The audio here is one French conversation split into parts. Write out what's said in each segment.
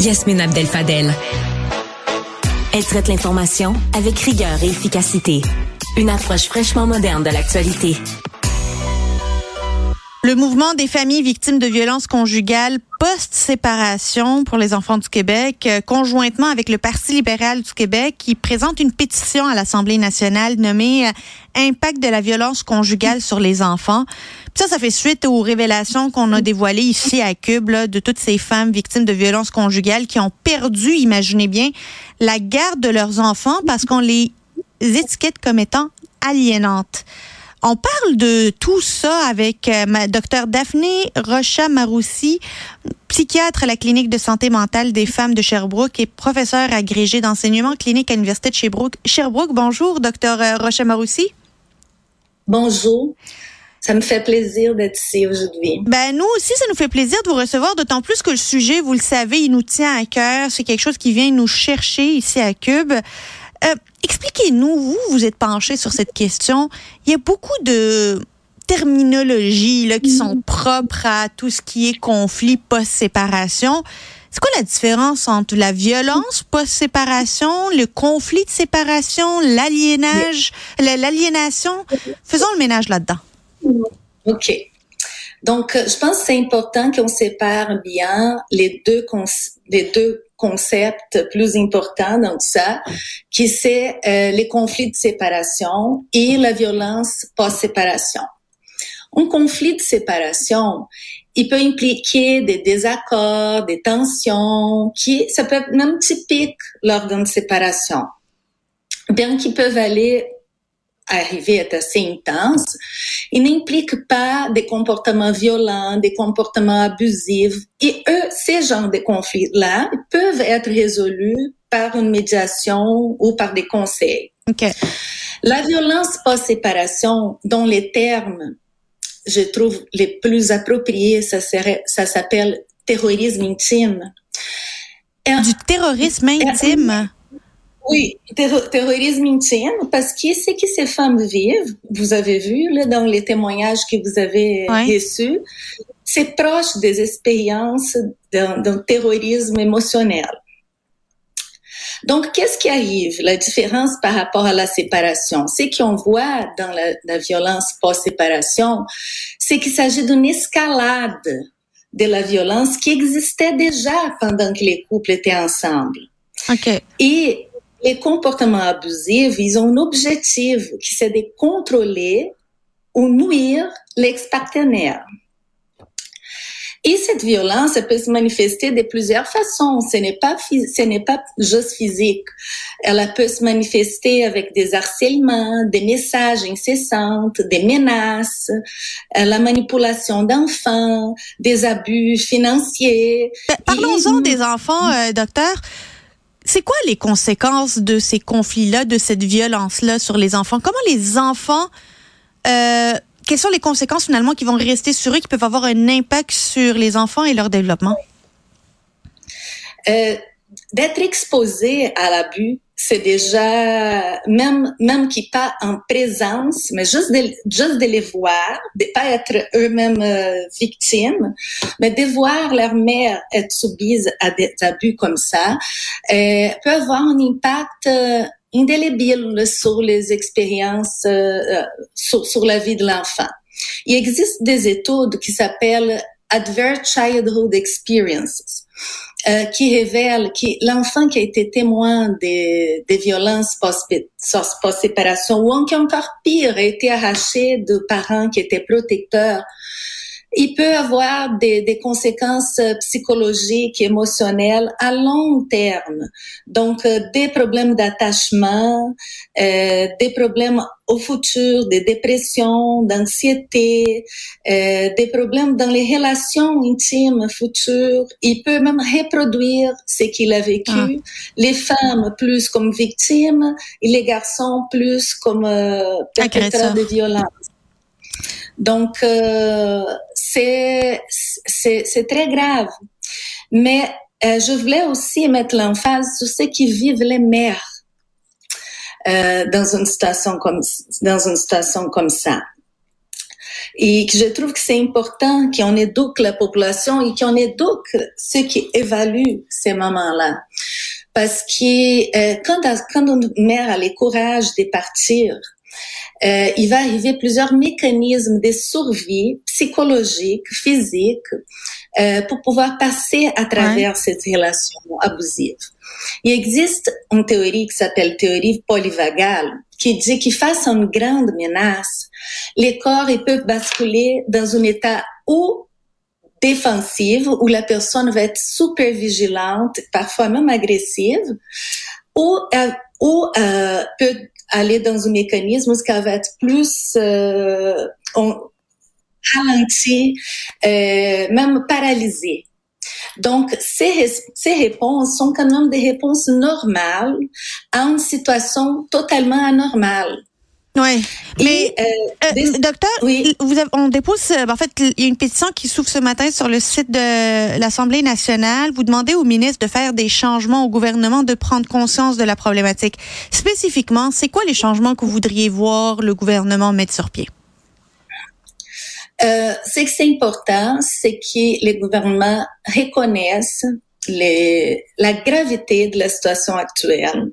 Yasmine Abdel Fadel. Elle traite l'information avec rigueur et efficacité. Une approche fraîchement moderne de l'actualité. Le mouvement des familles victimes de violences conjugales post-séparation pour les enfants du Québec, euh, conjointement avec le Parti libéral du Québec, qui présente une pétition à l'Assemblée nationale nommée euh, Impact de la violence conjugale sur les enfants. Ça, ça fait suite aux révélations qu'on a dévoilées ici à Cube de toutes ces femmes victimes de violences conjugales qui ont perdu, imaginez bien, la garde de leurs enfants parce qu'on les étiquette comme étant aliénantes. On parle de tout ça avec euh, ma docteur Daphné Rocha-Maroussi, psychiatre à la clinique de santé mentale des femmes de Sherbrooke et professeur agrégé d'enseignement clinique à l'Université de Sherbrooke. Sherbrooke, bonjour, docteur euh, Rocha-Maroussi. Bonjour. Ça me fait plaisir d'être ici aujourd'hui. Ben nous aussi, ça nous fait plaisir de vous recevoir, d'autant plus que le sujet, vous le savez, il nous tient à cœur. C'est quelque chose qui vient nous chercher ici à Cube. Euh, expliquez-nous, vous, vous êtes penché sur cette question. Il y a beaucoup de terminologies là, qui sont propres à tout ce qui est conflit post-séparation. C'est quoi la différence entre la violence post-séparation, le conflit de séparation, l'aliénage, l'aliénation? Faisons le ménage là-dedans. OK. Donc, je pense que c'est important qu'on sépare bien les deux, les deux concept plus important dans tout ça, qui c'est euh, les conflits de séparation et la violence post-séparation. Un conflit de séparation, il peut impliquer des désaccords, des tensions, qui ça peut être même typique lors d'une séparation, bien qu'ils peuvent aller arriver à être assez intense, il n'implique pas des comportements violents, des comportements abusifs. Et eux, ces genres de conflits-là peuvent être résolus par une médiation ou par des conseils. Okay. La violence post-séparation, dont les termes, je trouve les plus appropriés, ça serait, ça s'appelle terrorisme intime. Du terrorisme intime? Oui, terrorisme intime, parce que ce que ces femmes vivent, vous avez vu là, dans les témoignages que vous avez reçus, c'est proche des expériences d'un terrorisme émotionnel. Donc, qu'est-ce qui arrive? La différence par rapport à la séparation, c'est qu'on voit dans la, la violence post-séparation, c'est qu'il s'agit d'une escalade de la violence qui existait déjà pendant que les couples étaient ensemble. Okay. Et les comportements abusifs, ils ont un objectif qui c'est de contrôler ou nuire l'ex-partenaire. Et cette violence, elle peut se manifester de plusieurs façons. Ce n'est pas, ce n'est pas juste physique. Elle peut se manifester avec des harcèlements, des messages incessants, des menaces, euh, la manipulation d'enfants, des abus financiers. Ben, parlons-en des enfants, euh, docteur. C'est quoi les conséquences de ces conflits-là, de cette violence-là sur les enfants? Comment les enfants, euh, quelles sont les conséquences finalement qui vont rester sur eux, qui peuvent avoir un impact sur les enfants et leur développement? Euh, D'être exposé à l'abus, c'est déjà même même qui pas en présence, mais juste de juste de les voir, de pas être eux-mêmes euh, victimes, mais de voir leur mère être soumise à des abus comme ça, euh, peut avoir un impact euh, indélébile sur les expériences, euh, sur, sur la vie de l'enfant. Il existe des études qui s'appellent Adverse Childhood Experiences euh, qui révèle que l'enfant qui a été témoin des, des violences post-séparation ou encore pire, a été arraché de parents qui étaient protecteurs il peut avoir des, des, conséquences psychologiques, émotionnelles à long terme. Donc, euh, des problèmes d'attachement, euh, des problèmes au futur, des dépressions, d'anxiété, euh, des problèmes dans les relations intimes futures. Il peut même reproduire ce qu'il a vécu. Ah. Les femmes plus comme victimes et les garçons plus comme euh, perpétrateurs de violence. Donc, euh, c'est très grave. Mais euh, je voulais aussi mettre l'emphase sur ce qui vivent les mères euh, dans une situation comme dans une situation comme ça. et je trouve que c'est important qu'on éduque la population et qu'on éduque ceux qui évaluent ces moments-là. Parce que euh, quand, quand une mère a le courage de partir, euh, il va arriver plusieurs mécanismes de survie psychologique, physique, euh, pour pouvoir passer à travers ouais. cette relation abusive. Il existe une théorie qui s'appelle théorie polyvagale, qui dit que face à une grande menace, les corps ils peuvent basculer dans un état ou défensif, où la personne va être super vigilante, parfois même agressive, ou, euh, ou euh, peut aller dans un mécanisme qui va être plus euh, ralenti, euh, même paralysé. Donc, ces, ces réponses sont quand même des réponses normales à une situation totalement anormale. Oui, mais euh, euh, docteur, oui. vous avez, on dépose, euh, en fait, il y a une pétition qui s'ouvre ce matin sur le site de l'Assemblée nationale. Vous demandez au ministre de faire des changements au gouvernement, de prendre conscience de la problématique. Spécifiquement, c'est quoi les changements que vous voudriez voir le gouvernement mettre sur pied? Euh, ce que c'est important, c'est que les gouvernements reconnaissent les, la gravité de la situation actuelle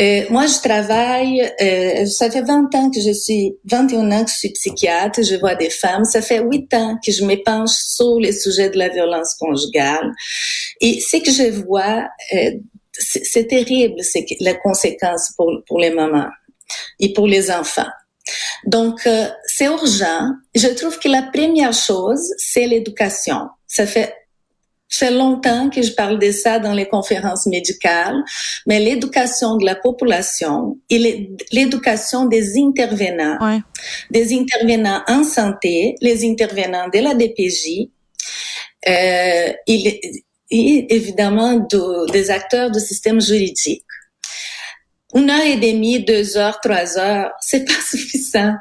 euh, moi, je travaille, euh, ça fait 20 ans que je suis, 21 ans que je suis psychiatre, je vois des femmes. Ça fait 8 ans que je me penche sur les sujets de la violence conjugale. Et ce que je vois, euh, c'est terrible, c'est la conséquence pour, pour les mamans et pour les enfants. Donc, euh, c'est urgent. Je trouve que la première chose, c'est l'éducation. Ça fait fait longtemps que je parle de ça dans les conférences médicales, mais l'éducation de la population et l'éducation des intervenants, ouais. des intervenants en santé, les intervenants de la DPJ, euh, et, et, évidemment de, des acteurs du système juridique. Une heure et demie, deux heures, trois heures, c'est pas suffisant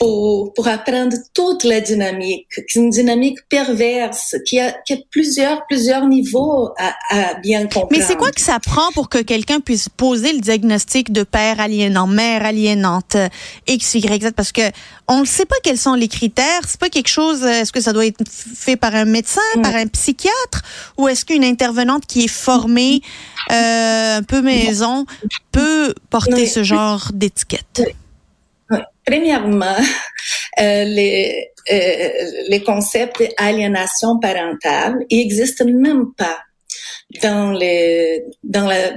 pour, pour apprendre toute la dynamique, une dynamique perverse qui a, qui a plusieurs, plusieurs niveaux à, à bien comprendre. Mais c'est quoi que ça prend pour que quelqu'un puisse poser le diagnostic de père aliénant, mère aliénante, X, Y, Z? Parce que on ne sait pas quels sont les critères. C'est pas quelque chose, est-ce que ça doit être fait par un médecin, mm. par un psychiatre, ou est-ce qu'une intervenante qui est formée, euh, un peu maison, peut porter ce genre d'étiquette? Premièrement, euh, les, euh, les concepts d'aliénation parentale n'existent même pas dans les dans la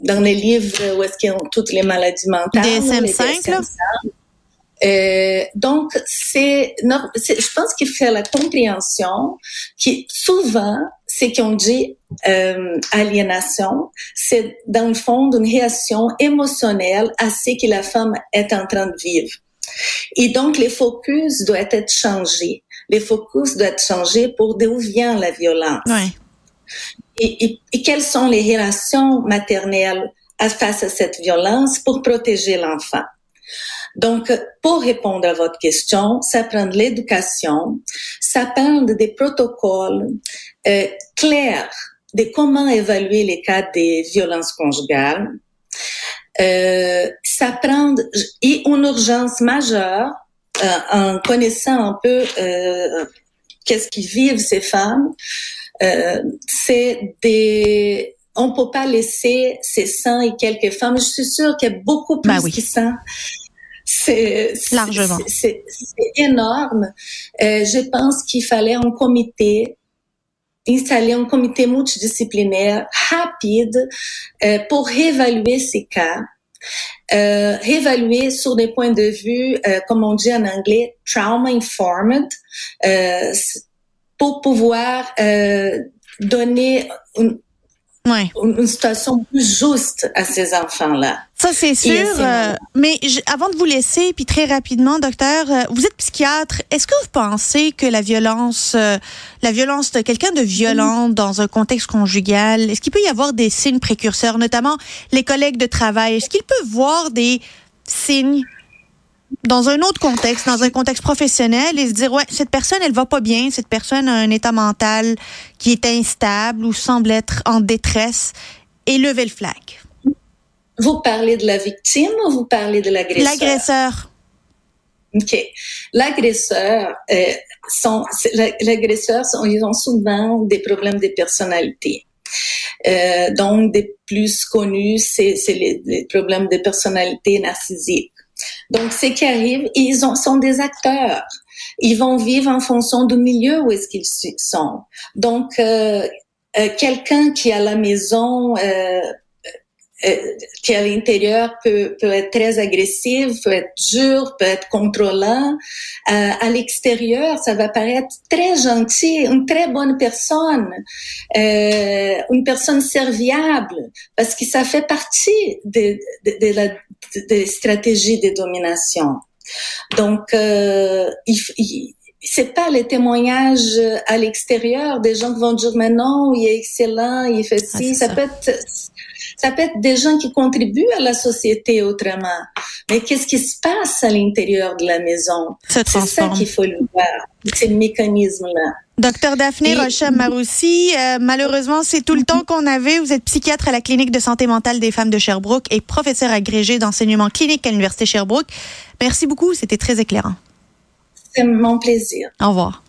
dans les livres où est-ce qu'il y a toutes les maladies mentales. DSM-5, là? Euh, donc, c'est, je pense qu'il fait la compréhension qui souvent, ce qu'on dit euh, aliénation, c'est dans le fond d'une réaction émotionnelle à ce que la femme est en train de vivre. Et donc, les focus doivent être changés. Les focus doivent être changés pour d'où vient la violence. Ouais. Et, et, et, quelles sont les relations maternelles face à cette violence pour protéger l'enfant? Donc, pour répondre à votre question, ça prend de l'éducation, ça prend des protocoles euh, clairs de comment évaluer les cas de violences conjugales. Euh, ça prend et une urgence majeure euh, en connaissant un peu euh, qu'est-ce qui vivent ces femmes. Euh, c'est des on peut pas laisser ces 100 et quelques femmes. Je suis sûre qu'il y a beaucoup plus ben oui. qui 100 c'est largement. C'est énorme. Euh, je pense qu'il fallait un comité installer un comité multidisciplinaire rapide euh, pour réévaluer ces cas, euh, réévaluer sur des points de vue, euh, comme on dit en anglais, trauma informed, euh, pour pouvoir euh, donner une, Ouais. une situation plus juste à ces enfants-là. Ça, c'est sûr. Euh, mais je, avant de vous laisser, puis très rapidement, docteur, euh, vous êtes psychiatre. Est-ce que vous pensez que la violence, euh, la violence de quelqu'un de violent mmh. dans un contexte conjugal, est-ce qu'il peut y avoir des signes précurseurs, notamment les collègues de travail? Est-ce qu'ils peuvent voir des signes dans un autre contexte, dans un contexte professionnel, et se dire ouais, cette personne, elle va pas bien, cette personne a un état mental qui est instable ou semble être en détresse, et lever le flag? Vous parlez de la victime ou vous parlez de l'agresseur? L'agresseur. OK. L'agresseur, euh, sont, l'agresseur, ils ont souvent des problèmes de personnalité. Euh, donc, des plus connus, c'est, les, les, problèmes de personnalité narcissique. Donc, ce qui arrive, ils ont, sont des acteurs. Ils vont vivre en fonction du milieu où est-ce qu'ils sont. Donc, euh, euh, quelqu'un qui à la maison euh, qui à l'intérieur peut, peut être très agressif, peut être dur, peut être contrôlant. Euh, à l'extérieur, ça va paraître très gentil, une très bonne personne, euh, une personne serviable, parce que ça fait partie de, de, de la de stratégie de domination. Donc, euh, il, il c'est pas les témoignages à l'extérieur des gens qui vont dire mais non, il est excellent, il fait ah, ci. ça, ça, peut être ça peut être des gens qui contribuent à la société autrement. Mais qu'est-ce qui se passe à l'intérieur de la maison? C'est ça qu'il faut le voir, ces mécanismes-là. Docteur Daphné Rocha Maroussi, euh, malheureusement, c'est tout le temps qu'on avait. Vous êtes psychiatre à la clinique de santé mentale des femmes de Sherbrooke et professeur agrégé d'enseignement clinique à l'Université Sherbrooke. Merci beaucoup, c'était très éclairant. C'est mon plaisir. Au revoir.